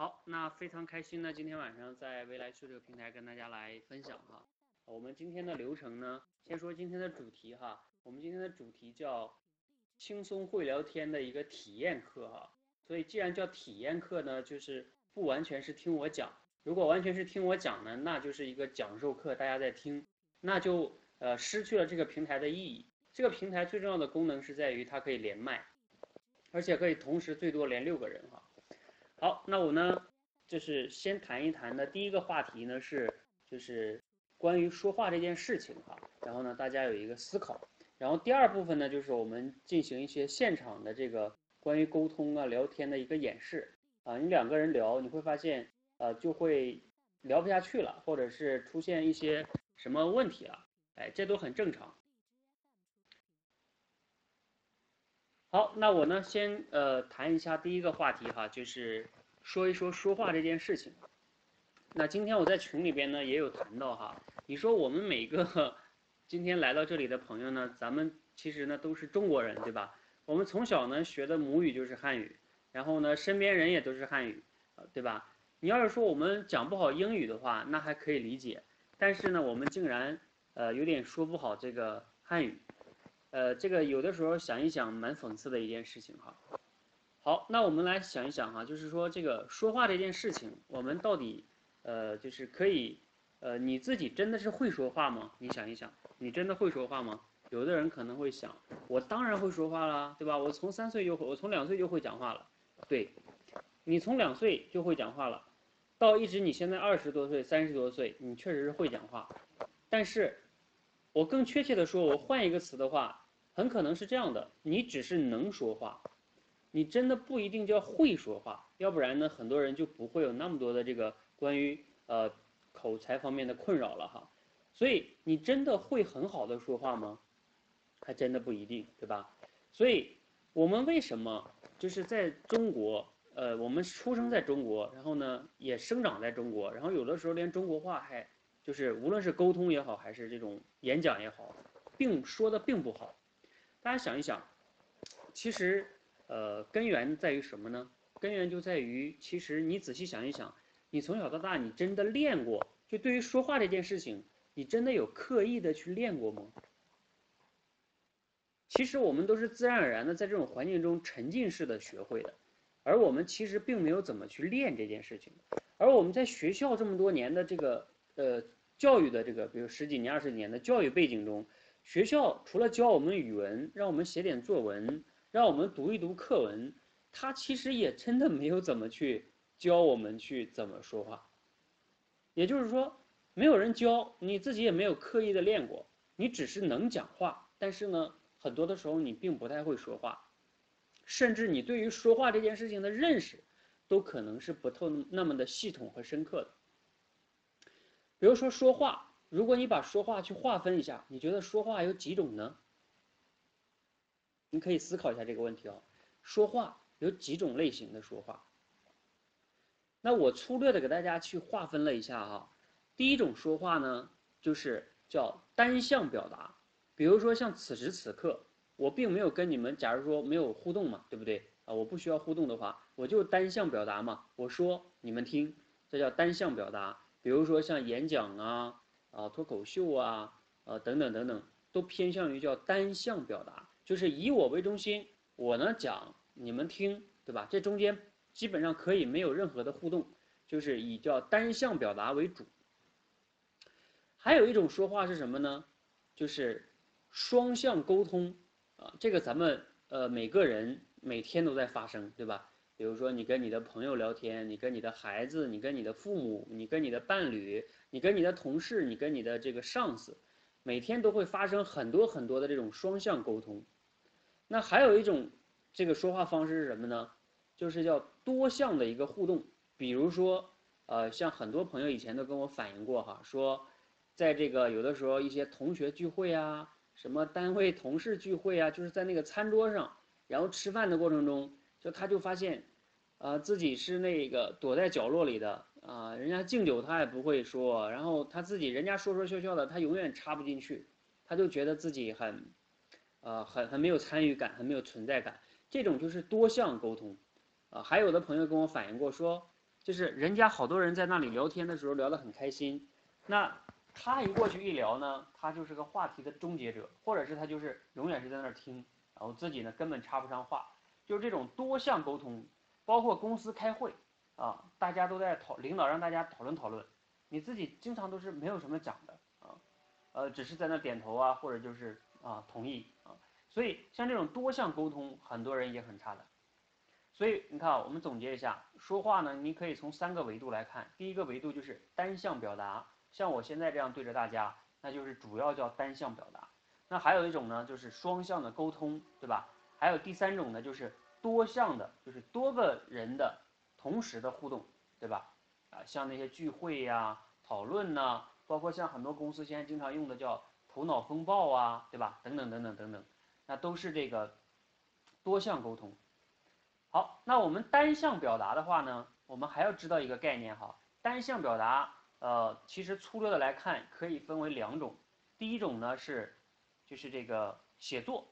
好，那非常开心呢，今天晚上在未来数这个平台跟大家来分享哈。我们今天的流程呢，先说今天的主题哈。我们今天的主题叫轻松会聊天的一个体验课哈。所以既然叫体验课呢，就是不完全是听我讲。如果完全是听我讲呢，那就是一个讲授课，大家在听，那就呃失去了这个平台的意义。这个平台最重要的功能是在于它可以连麦，而且可以同时最多连六个人哈。好，那我呢，就是先谈一谈的第一个话题呢是，就是关于说话这件事情哈。然后呢，大家有一个思考。然后第二部分呢，就是我们进行一些现场的这个关于沟通啊、聊天的一个演示啊。你两个人聊，你会发现呃就会聊不下去了，或者是出现一些什么问题了，哎，这都很正常。好，那我呢先呃谈一下第一个话题哈，就是说一说说话这件事情。那今天我在群里边呢也有谈到哈，你说我们每个 今天来到这里的朋友呢，咱们其实呢都是中国人对吧？我们从小呢学的母语就是汉语，然后呢身边人也都是汉语，对吧？你要是说我们讲不好英语的话，那还可以理解，但是呢我们竟然呃有点说不好这个汉语。呃，这个有的时候想一想，蛮讽刺的一件事情哈。好，那我们来想一想哈，就是说这个说话这件事情，我们到底呃，就是可以呃，你自己真的是会说话吗？你想一想，你真的会说话吗？有的人可能会想，我当然会说话啦，对吧？我从三岁就会，我从两岁就会讲话了。对，你从两岁就会讲话了，到一直你现在二十多岁、三十多岁，你确实是会讲话，但是。我更确切的说，我换一个词的话，很可能是这样的：你只是能说话，你真的不一定叫会说话。要不然呢，很多人就不会有那么多的这个关于呃口才方面的困扰了哈。所以你真的会很好的说话吗？还真的不一定，对吧？所以我们为什么就是在中国，呃，我们出生在中国，然后呢也生长在中国，然后有的时候连中国话还。就是无论是沟通也好，还是这种演讲也好，并说的并不好。大家想一想，其实，呃，根源在于什么呢？根源就在于，其实你仔细想一想，你从小到大，你真的练过？就对于说话这件事情，你真的有刻意的去练过吗？其实我们都是自然而然的在这种环境中沉浸式的学会的，而我们其实并没有怎么去练这件事情。而我们在学校这么多年的这个，呃。教育的这个，比如十几年、二十年的教育背景中，学校除了教我们语文，让我们写点作文，让我们读一读课文，他其实也真的没有怎么去教我们去怎么说话。也就是说，没有人教，你自己也没有刻意的练过，你只是能讲话，但是呢，很多的时候你并不太会说话，甚至你对于说话这件事情的认识，都可能是不透那么的系统和深刻的。比如说说话，如果你把说话去划分一下，你觉得说话有几种呢？你可以思考一下这个问题哦。说话有几种类型的说话？那我粗略的给大家去划分了一下哈。第一种说话呢，就是叫单向表达。比如说像此时此刻，我并没有跟你们，假如说没有互动嘛，对不对啊？我不需要互动的话，我就单向表达嘛。我说你们听，这叫单向表达。比如说像演讲啊、啊脱口秀啊、呃等等等等，都偏向于叫单向表达，就是以我为中心，我呢讲，你们听，对吧？这中间基本上可以没有任何的互动，就是以叫单向表达为主。还有一种说话是什么呢？就是双向沟通啊，这个咱们呃每个人每天都在发生，对吧？比如说，你跟你的朋友聊天，你跟你的孩子，你跟你的父母，你跟你的伴侣，你跟你的同事，你跟你的这个上司，每天都会发生很多很多的这种双向沟通。那还有一种这个说话方式是什么呢？就是叫多项的一个互动。比如说，呃，像很多朋友以前都跟我反映过哈，说在这个有的时候一些同学聚会啊，什么单位同事聚会啊，就是在那个餐桌上，然后吃饭的过程中。就他就发现，啊，自己是那个躲在角落里的啊，人家敬酒他也不会说，然后他自己人家说说笑笑的，他永远插不进去，他就觉得自己很，呃，很很没有参与感，很没有存在感。这种就是多项沟通，啊，还有的朋友跟我反映过说，就是人家好多人在那里聊天的时候聊得很开心，那他一过去一聊呢，他就是个话题的终结者，或者是他就是永远是在那儿听，然后自己呢根本插不上话，就是这种多项沟通，包括公司开会啊，大家都在讨，领导让大家讨论讨论，你自己经常都是没有什么讲的啊，呃，只是在那点头啊，或者就是啊同意，所以像这种多项沟通，很多人也很差的。所以你看啊，我们总结一下，说话呢，你可以从三个维度来看。第一个维度就是单向表达，像我现在这样对着大家，那就是主要叫单向表达。那还有一种呢，就是双向的沟通，对吧？还有第三种呢，就是多项的，就是多个人的同时的互动，对吧？啊，像那些聚会呀、讨论呐，包括像很多公司现在经常用的叫头脑风暴啊，对吧？等等等等等等，那都是这个多项沟通。好，那我们单向表达的话呢，我们还要知道一个概念哈。单向表达，呃，其实粗略的来看，可以分为两种。第一种呢是，就是这个写作。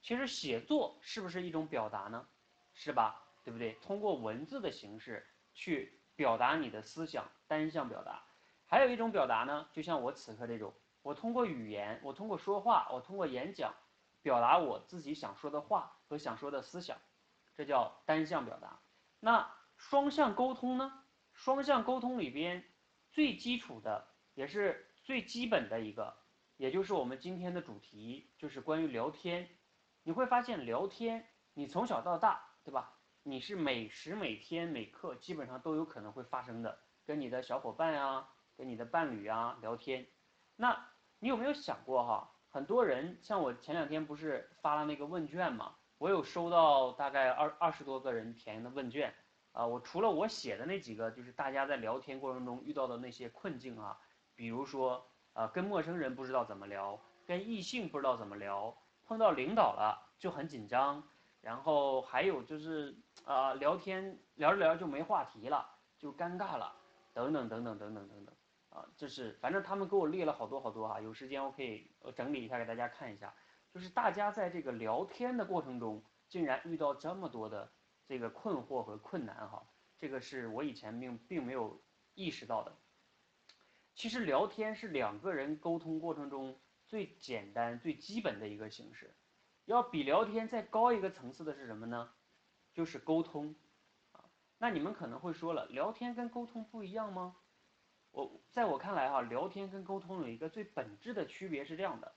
其实写作是不是一种表达呢？是吧？对不对？通过文字的形式去表达你的思想，单向表达。还有一种表达呢，就像我此刻这种，我通过语言，我通过说话，我通过演讲，表达我自己想说的话和想说的思想。这叫单向表达，那双向沟通呢？双向沟通里边最基础的，也是最基本的一个，也就是我们今天的主题，就是关于聊天。你会发现，聊天，你从小到大，对吧？你是每时每天每刻基本上都有可能会发生的，跟你的小伙伴啊，跟你的伴侣啊聊天。那你有没有想过哈？很多人像我前两天不是发了那个问卷嘛？我有收到大概二二十多个人填的问卷，啊，我除了我写的那几个，就是大家在聊天过程中遇到的那些困境啊，比如说，呃，跟陌生人不知道怎么聊，跟异性不知道怎么聊，碰到领导了就很紧张，然后还有就是，啊，聊天聊着聊着就没话题了，就尴尬了，等等等等等等等等，啊，就是反正他们给我列了好多好多哈，有时间我可以整理一下给大家看一下。就是大家在这个聊天的过程中，竟然遇到这么多的这个困惑和困难哈，这个是我以前并并没有意识到的。其实聊天是两个人沟通过程中最简单、最基本的一个形式。要比聊天再高一个层次的是什么呢？就是沟通啊。那你们可能会说了，聊天跟沟通不一样吗？我在我看来哈，聊天跟沟通有一个最本质的区别是这样的。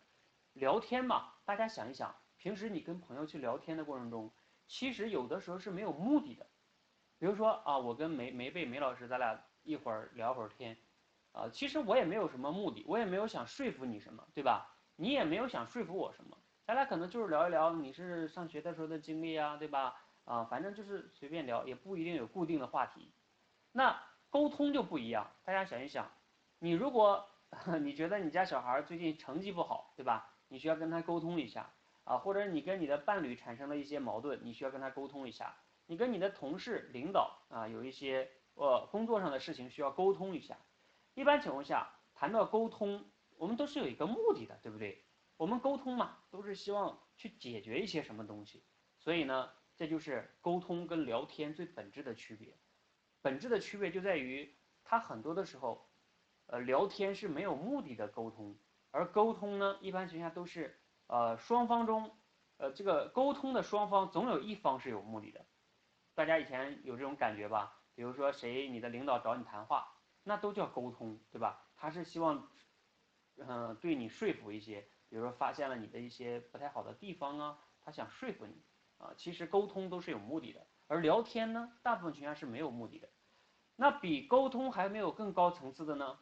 聊天嘛，大家想一想，平时你跟朋友去聊天的过程中，其实有的时候是没有目的的。比如说啊，我跟梅梅贝梅老师，咱俩一会儿聊会儿天，啊，其实我也没有什么目的，我也没有想说服你什么，对吧？你也没有想说服我什么，咱俩可能就是聊一聊你是上学的时候的经历啊，对吧？啊，反正就是随便聊，也不一定有固定的话题。那沟通就不一样，大家想一想，你如果 你觉得你家小孩最近成绩不好，对吧？你需要跟他沟通一下啊，或者你跟你的伴侣产生了一些矛盾，你需要跟他沟通一下。你跟你的同事、领导啊，有一些呃工作上的事情需要沟通一下。一般情况下，谈到沟通，我们都是有一个目的的，对不对？我们沟通嘛，都是希望去解决一些什么东西。所以呢，这就是沟通跟聊天最本质的区别。本质的区别就在于，它很多的时候，呃，聊天是没有目的的沟通。而沟通呢，一般情况下都是，呃，双方中，呃，这个沟通的双方总有一方是有目的的，大家以前有这种感觉吧？比如说谁，你的领导找你谈话，那都叫沟通，对吧？他是希望，嗯，对你说服一些，比如说发现了你的一些不太好的地方啊，他想说服你，啊，其实沟通都是有目的的，而聊天呢，大部分情况下是没有目的的。那比沟通还没有更高层次的呢？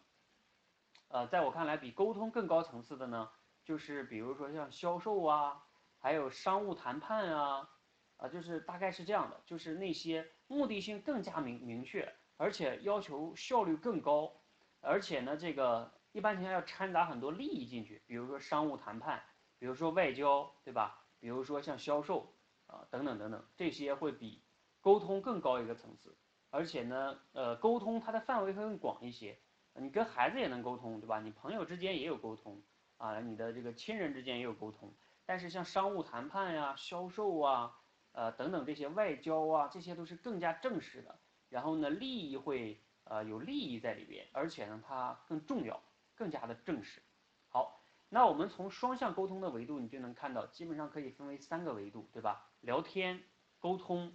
呃，在我看来，比沟通更高层次的呢，就是比如说像销售啊，还有商务谈判啊，啊，就是大概是这样的，就是那些目的性更加明明确，而且要求效率更高，而且呢，这个一般情况下要掺杂很多利益进去，比如说商务谈判，比如说外交，对吧？比如说像销售啊，等等等等，这些会比沟通更高一个层次，而且呢，呃，沟通它的范围会更广一些。你跟孩子也能沟通，对吧？你朋友之间也有沟通，啊，你的这个亲人之间也有沟通。但是像商务谈判呀、销售啊，呃等等这些外交啊，这些都是更加正式的，然后呢，利益会呃有利益在里边，而且呢，它更重要，更加的正式。好，那我们从双向沟通的维度，你就能看到，基本上可以分为三个维度，对吧？聊天、沟通，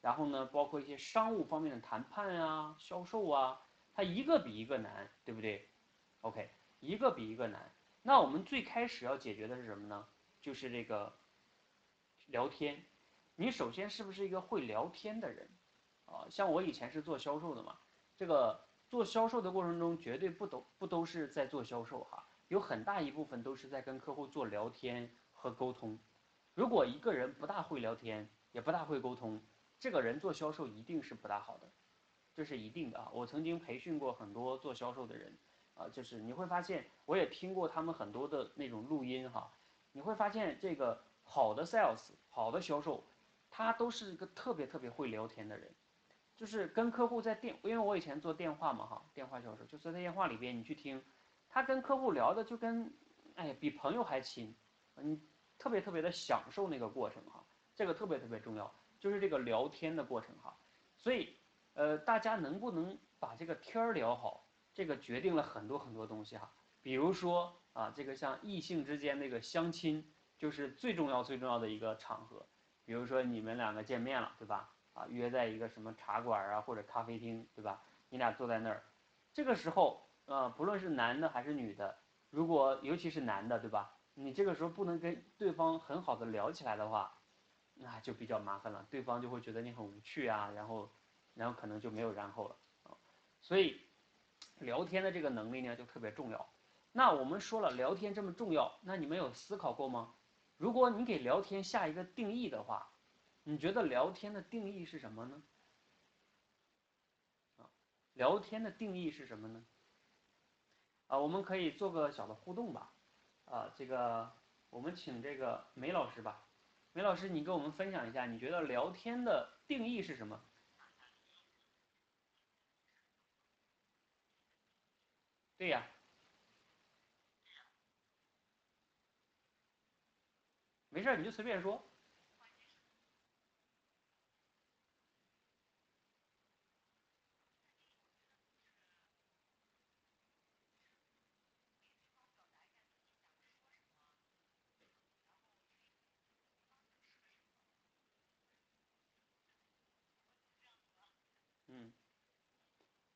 然后呢，包括一些商务方面的谈判啊、销售啊，它一个比一个难，对不对？OK，一个比一个难。那我们最开始要解决的是什么呢？就是这个聊天。你首先是不是一个会聊天的人？啊，像我以前是做销售的嘛，这个做销售的过程中，绝对不都不都是在做销售哈，有很大一部分都是在跟客户做聊天和沟通。如果一个人不大会聊天，也不大会沟通，这个人做销售一定是不大好的，这是一定的啊。我曾经培训过很多做销售的人。啊，就是你会发现，我也听过他们很多的那种录音哈，你会发现这个好的 sales，好的销售，他都是一个特别特别会聊天的人，就是跟客户在电，因为我以前做电话嘛哈，电话销售，就是在电话里边你去听，他跟客户聊的就跟，哎，比朋友还亲，你特别特别的享受那个过程哈，这个特别特别重要，就是这个聊天的过程哈，所以，呃，大家能不能把这个天儿聊好？这个决定了很多很多东西哈，比如说啊，这个像异性之间那个相亲，就是最重要最重要的一个场合。比如说你们两个见面了，对吧？啊，约在一个什么茶馆啊或者咖啡厅，对吧？你俩坐在那儿，这个时候啊，不论是男的还是女的，如果尤其是男的，对吧？你这个时候不能跟对方很好的聊起来的话，那就比较麻烦了，对方就会觉得你很无趣啊，然后，然后可能就没有然后了，所以。聊天的这个能力呢，就特别重要。那我们说了，聊天这么重要，那你们有思考过吗？如果你给聊天下一个定义的话，你觉得聊天的定义是什么呢？啊，聊天的定义是什么呢？啊，我们可以做个小的互动吧。啊，这个我们请这个梅老师吧。梅老师，你跟我们分享一下，你觉得聊天的定义是什么？对呀，没事儿你就随便说。嗯，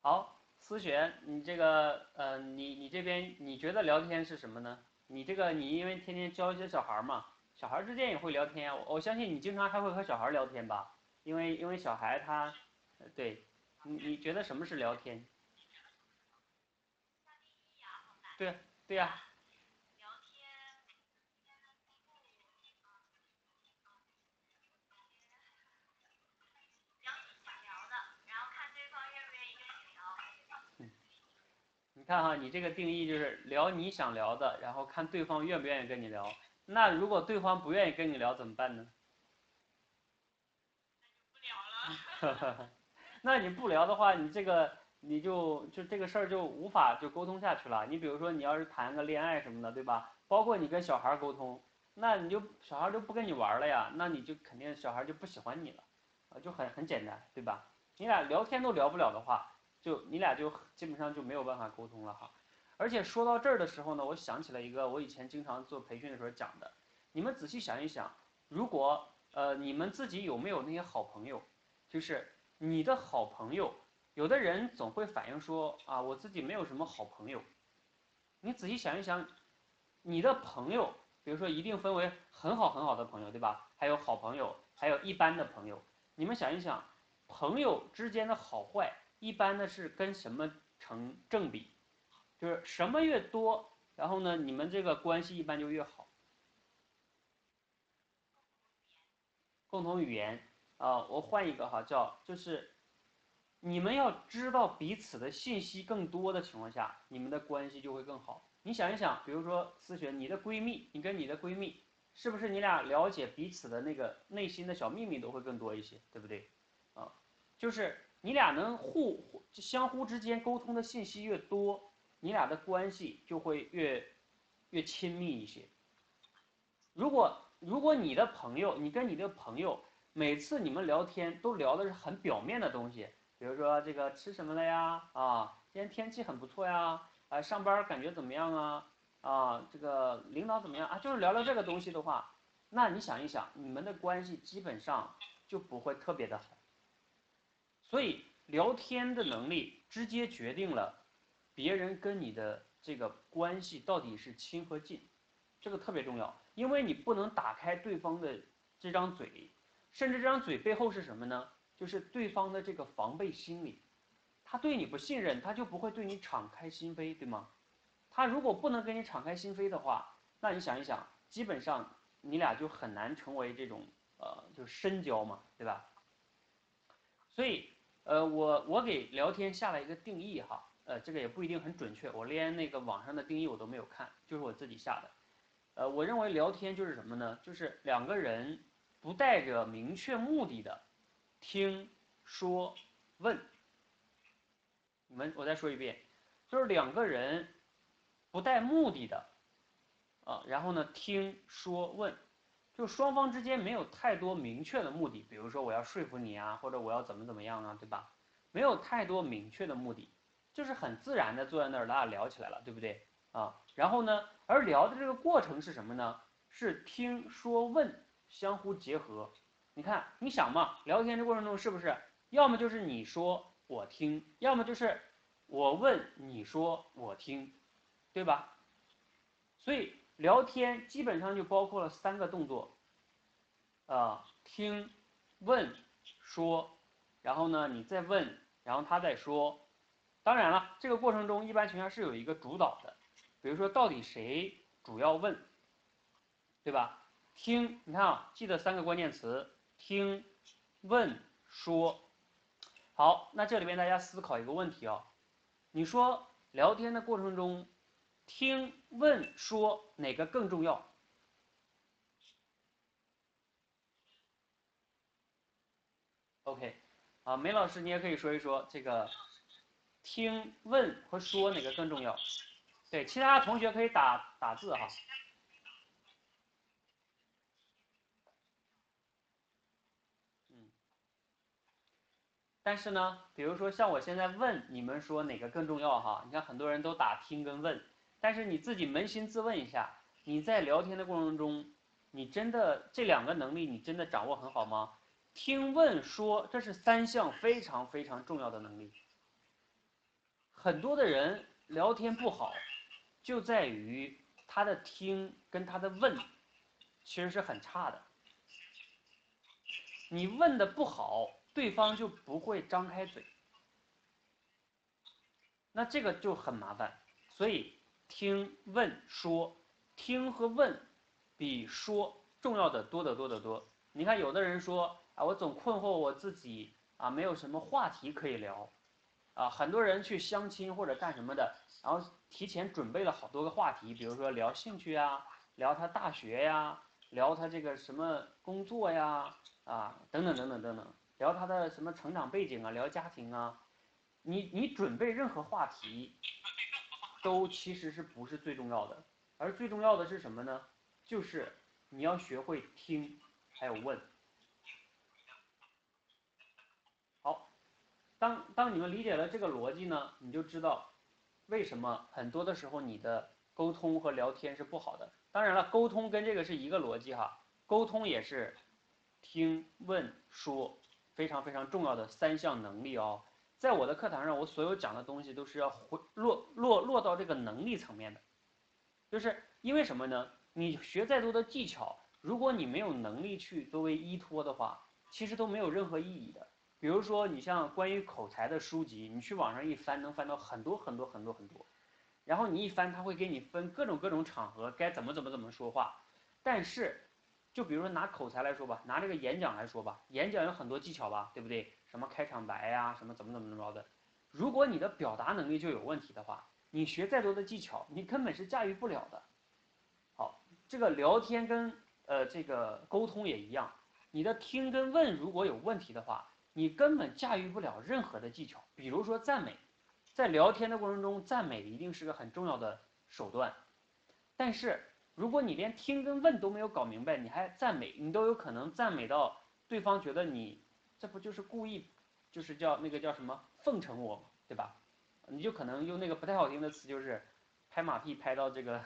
好。思璇，你这个，呃，你你这边你觉得聊天是什么呢？你这个你因为天天教一些小孩嘛，小孩之间也会聊天，我我相信你经常还会和小孩聊天吧？因为因为小孩他，对，你你觉得什么是聊天？对对呀。你看哈，你这个定义就是聊你想聊的，然后看对方愿不愿意跟你聊。那如果对方不愿意跟你聊怎么办呢？不聊了。那你不聊的话，你这个你就就这个事儿就无法就沟通下去了。你比如说你要是谈个恋爱什么的，对吧？包括你跟小孩沟通，那你就小孩就不跟你玩了呀，那你就肯定小孩就不喜欢你了，啊，就很很简单，对吧？你俩聊天都聊不了的话。就你俩就基本上就没有办法沟通了哈，而且说到这儿的时候呢，我想起了一个我以前经常做培训的时候讲的，你们仔细想一想，如果呃你们自己有没有那些好朋友，就是你的好朋友，有的人总会反映说啊我自己没有什么好朋友，你仔细想一想，你的朋友，比如说一定分为很好很好的朋友对吧？还有好朋友，还有一般的朋友，你们想一想，朋友之间的好坏。一般的是跟什么成正比，就是什么越多，然后呢，你们这个关系一般就越好。共同语言啊，我换一个哈，叫就是你们要知道彼此的信息更多的情况下，你们的关系就会更好。你想一想，比如说思璇，你的闺蜜，你跟你的闺蜜，是不是你俩了解彼此的那个内心的小秘密都会更多一些，对不对？啊，就是。你俩能互相互之间沟通的信息越多，你俩的关系就会越越亲密一些。如果如果你的朋友，你跟你的朋友每次你们聊天都聊的是很表面的东西，比比如说这个吃什么了呀？啊，今天天气很不错呀。啊，上班感觉怎么样啊？啊，这个领导怎么样啊？就是聊聊这个东西的话，那你想一想，你们的关系基本上就不会特别的好。所以聊天的能力直接决定了别人跟你的这个关系到底是亲和近，这个特别重要，因为你不能打开对方的这张嘴，甚至这张嘴背后是什么呢？就是对方的这个防备心理，他对你不信任，他就不会对你敞开心扉，对吗？他如果不能跟你敞开心扉的话，那你想一想，基本上你俩就很难成为这种呃，就深交嘛，对吧？所以，呃，我我给聊天下了一个定义哈，呃，这个也不一定很准确，我连那个网上的定义我都没有看，就是我自己下的。呃，我认为聊天就是什么呢？就是两个人不带着明确目的的听说问。你们，我再说一遍，就是两个人。不带目的的，啊，然后呢，听说问，就双方之间没有太多明确的目的，比如说我要说服你啊，或者我要怎么怎么样啊，对吧？没有太多明确的目的，就是很自然的坐在那儿，咱俩聊起来了，对不对？啊，然后呢，而聊的这个过程是什么呢？是听说问相互结合。你看，你想嘛，聊天这过程中是不是要么就是你说我听，要么就是我问你说我听。对吧？所以聊天基本上就包括了三个动作，啊，听、问、说，然后呢，你再问，然后他再说。当然了，这个过程中一般情况下是有一个主导的，比如说到底谁主要问，对吧？听，你看啊，记得三个关键词：听、问、说。好，那这里边大家思考一个问题啊，你说聊天的过程中。听问说哪个更重要？OK，啊，梅老师你也可以说一说这个听问和说哪个更重要？对，其他同学可以打打字哈。嗯，但是呢，比如说像我现在问你们说哪个更重要哈？你看很多人都打听跟问。但是你自己扪心自问一下，你在聊天的过程中，你真的这两个能力你真的掌握很好吗？听、问、说，这是三项非常非常重要的能力。很多的人聊天不好，就在于他的听跟他的问，其实是很差的。你问的不好，对方就不会张开嘴，那这个就很麻烦，所以。听问说，听和问比说重要的多得多得多。你看，有的人说啊，我总困惑我自己啊，没有什么话题可以聊啊。很多人去相亲或者干什么的，然后提前准备了好多个话题，比如说聊兴趣呀，聊他大学呀，聊他这个什么工作呀，啊，等等等等等等，聊他的什么成长背景啊，聊家庭啊。你你准备任何话题。都其实是不是最重要的，而最重要的是什么呢？就是你要学会听，还有问。好，当当你们理解了这个逻辑呢，你就知道为什么很多的时候你的沟通和聊天是不好的。当然了，沟通跟这个是一个逻辑哈，沟通也是听、问、说，非常非常重要的三项能力哦。在我的课堂上，我所有讲的东西都是要回落落落到这个能力层面的，就是因为什么呢？你学再多的技巧，如果你没有能力去作为依托的话，其实都没有任何意义的。比如说，你像关于口才的书籍，你去网上一翻，能翻到很多很多很多很多，然后你一翻，他会给你分各种各种场合该怎么怎么怎么说话。但是，就比如说拿口才来说吧，拿这个演讲来说吧，演讲有很多技巧吧，对不对？什么开场白呀，什么怎么怎么怎么着的，如果你的表达能力就有问题的话，你学再多的技巧，你根本是驾驭不了的。好，这个聊天跟呃这个沟通也一样，你的听跟问如果有问题的话，你根本驾驭不了任何的技巧。比如说赞美，在聊天的过程中，赞美一定是个很重要的手段。但是如果你连听跟问都没有搞明白，你还赞美，你都有可能赞美到对方觉得你。这不就是故意就是叫那个叫什么奉承我，对吧？你就可能用那个不太好听的词，就是拍马屁拍到这个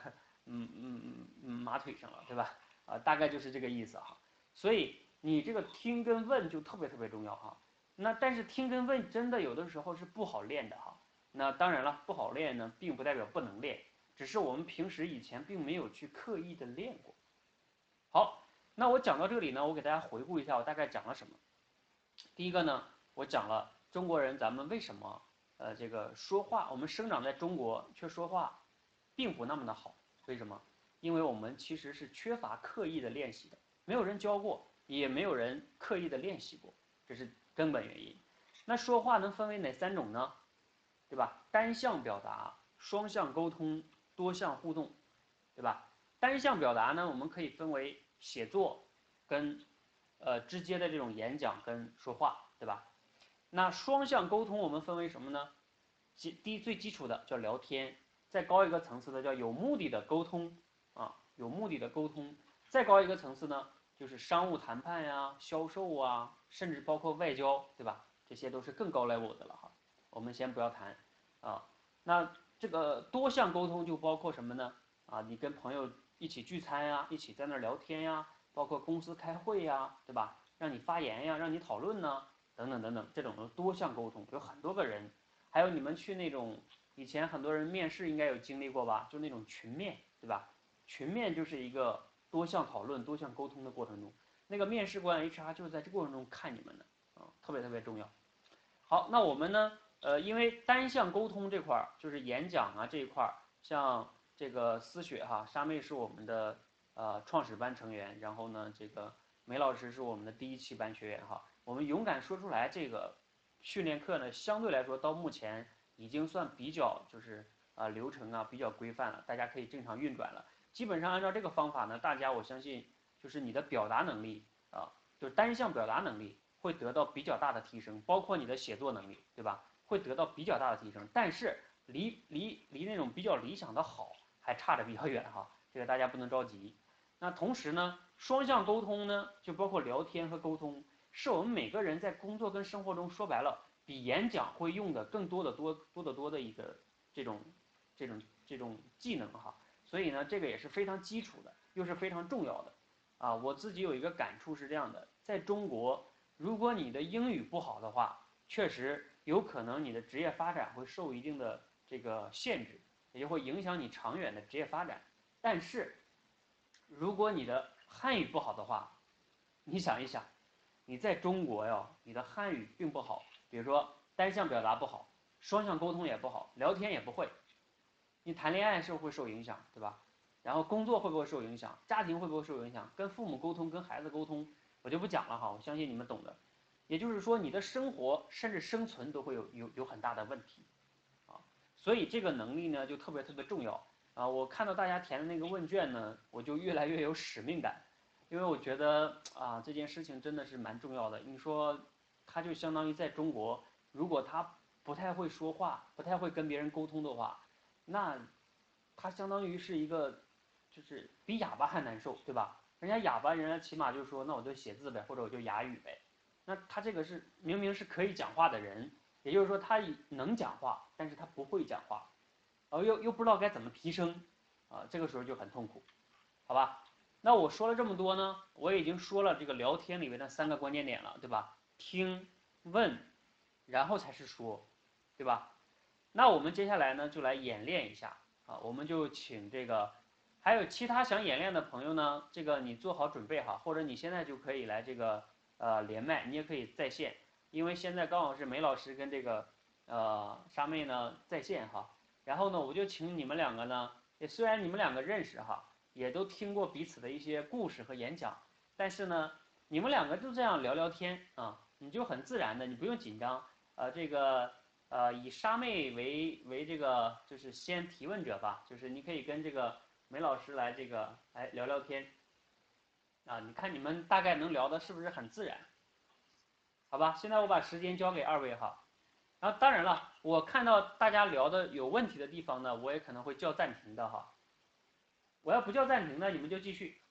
嗯嗯嗯嗯马腿上了，对吧？啊，大概就是这个意思哈。所以你这个听跟问就特别特别重要哈。那但是听跟问真的有的时候是不好练的哈。那当然了，不好练呢，并不代表不能练，只是我们平时以前并没有去刻意的练过。好，那我讲到这里呢，我给大家回顾一下，我大概讲了什么。第一个呢，我讲了中国人咱们为什么呃这个说话，我们生长在中国却说话并不那么的好，为什么？因为我们其实是缺乏刻意的练习的，没有人教过，也没有人刻意的练习过，这是根本原因。那说话能分为哪三种呢？对吧？单向表达、双向沟通、多项互动，对吧？单向表达呢，我们可以分为写作跟呃直接的这种演讲跟说话，对吧？那双向沟通我们分为什么呢？基第一最基础的叫聊天，再高一个层次的叫有目的的沟通啊，有目的的沟通，再高一个层次呢就是商务谈判呀、销售啊，甚至包括外交，对吧？这些都是更高 level 的了哈。我们先不要谈啊，那这个多项沟通就包括什么呢？啊，你跟朋友一起聚餐呀，一起在那儿聊天呀，包括公司开会呀，对吧？让你发言呀，让你讨论呢，等等等等，这种多项沟通，有很多个人，还有你们去那种以前很多人面试应该有经历过吧？就那种群面，对吧？群面就是一个多项讨论、多项沟通的过程中，那个面试官 HR 就是在这过程中看你们的啊，特别特别重要。好，那我们呢？呃，因为单向沟通这块儿就是演讲啊这一块儿，像这个思雪哈，沙妹是我们的呃创始班成员，然后呢，这个梅老师是我们的第一期班学员哈。我们勇敢说出来这个训练课呢，相对来说到目前已经算比较就是啊流程啊比较规范了，大家可以正常运转了。基本上按照这个方法呢，大家我相信就是你的表达能力啊，就是单向表达能力会得到比较大的提升，包括你的写作能力，对吧？会得到比较大的提升，但是离离离那种比较理想的好还差着比较远哈，这个大家不能着急。那同时呢，双向沟通呢，就包括聊天和沟通，是我们每个人在工作跟生活中说白了，比演讲会用的更多的多多得多的一个这种这种这种技能哈。所以呢，这个也是非常基础的，又是非常重要的啊。我自己有一个感触是这样的，在中国，如果你的英语不好的话，确实。有可能你的职业发展会受一定的这个限制，也就会影响你长远的职业发展。但是，如果你的汉语不好的话，你想一想，你在中国哟，你的汉语并不好，比如说单向表达不好，双向沟通也不好，聊天也不会，你谈恋爱是不是会受影响，对吧？然后工作会不会受影响？家庭会不会受影响？跟父母沟通，跟孩子沟通，我就不讲了哈，我相信你们懂的。也就是说，你的生活甚至生存都会有有有很大的问题，啊，所以这个能力呢就特别特别重要啊。我看到大家填的那个问卷呢，我就越来越有使命感，因为我觉得啊这件事情真的是蛮重要的。你说，他就相当于在中国，如果他不太会说话，不太会跟别人沟通的话，那他相当于是一个，就是比哑巴还难受，对吧？人家哑巴，人家起码就说，那我就写字呗，或者我就哑语呗。那他这个是明明是可以讲话的人，也就是说他能讲话，但是他不会讲话，然后又又不知道该怎么提升，啊，这个时候就很痛苦，好吧？那我说了这么多呢，我已经说了这个聊天里面的三个关键点了，对吧？听、问，然后才是说，对吧？那我们接下来呢就来演练一下啊，我们就请这个还有其他想演练的朋友呢，这个你做好准备哈，或者你现在就可以来这个。呃，连麦你也可以在线，因为现在刚好是梅老师跟这个呃沙妹呢在线哈，然后呢我就请你们两个呢，也虽然你们两个认识哈，也都听过彼此的一些故事和演讲，但是呢你们两个就这样聊聊天啊，你就很自然的，你不用紧张，呃这个呃以沙妹为为这个就是先提问者吧，就是你可以跟这个梅老师来这个来聊聊天。啊，你看你们大概能聊的是不是很自然？好吧，现在我把时间交给二位哈。然后当然了，我看到大家聊的有问题的地方呢，我也可能会叫暂停的哈。我要不叫暂停呢，你们就继续。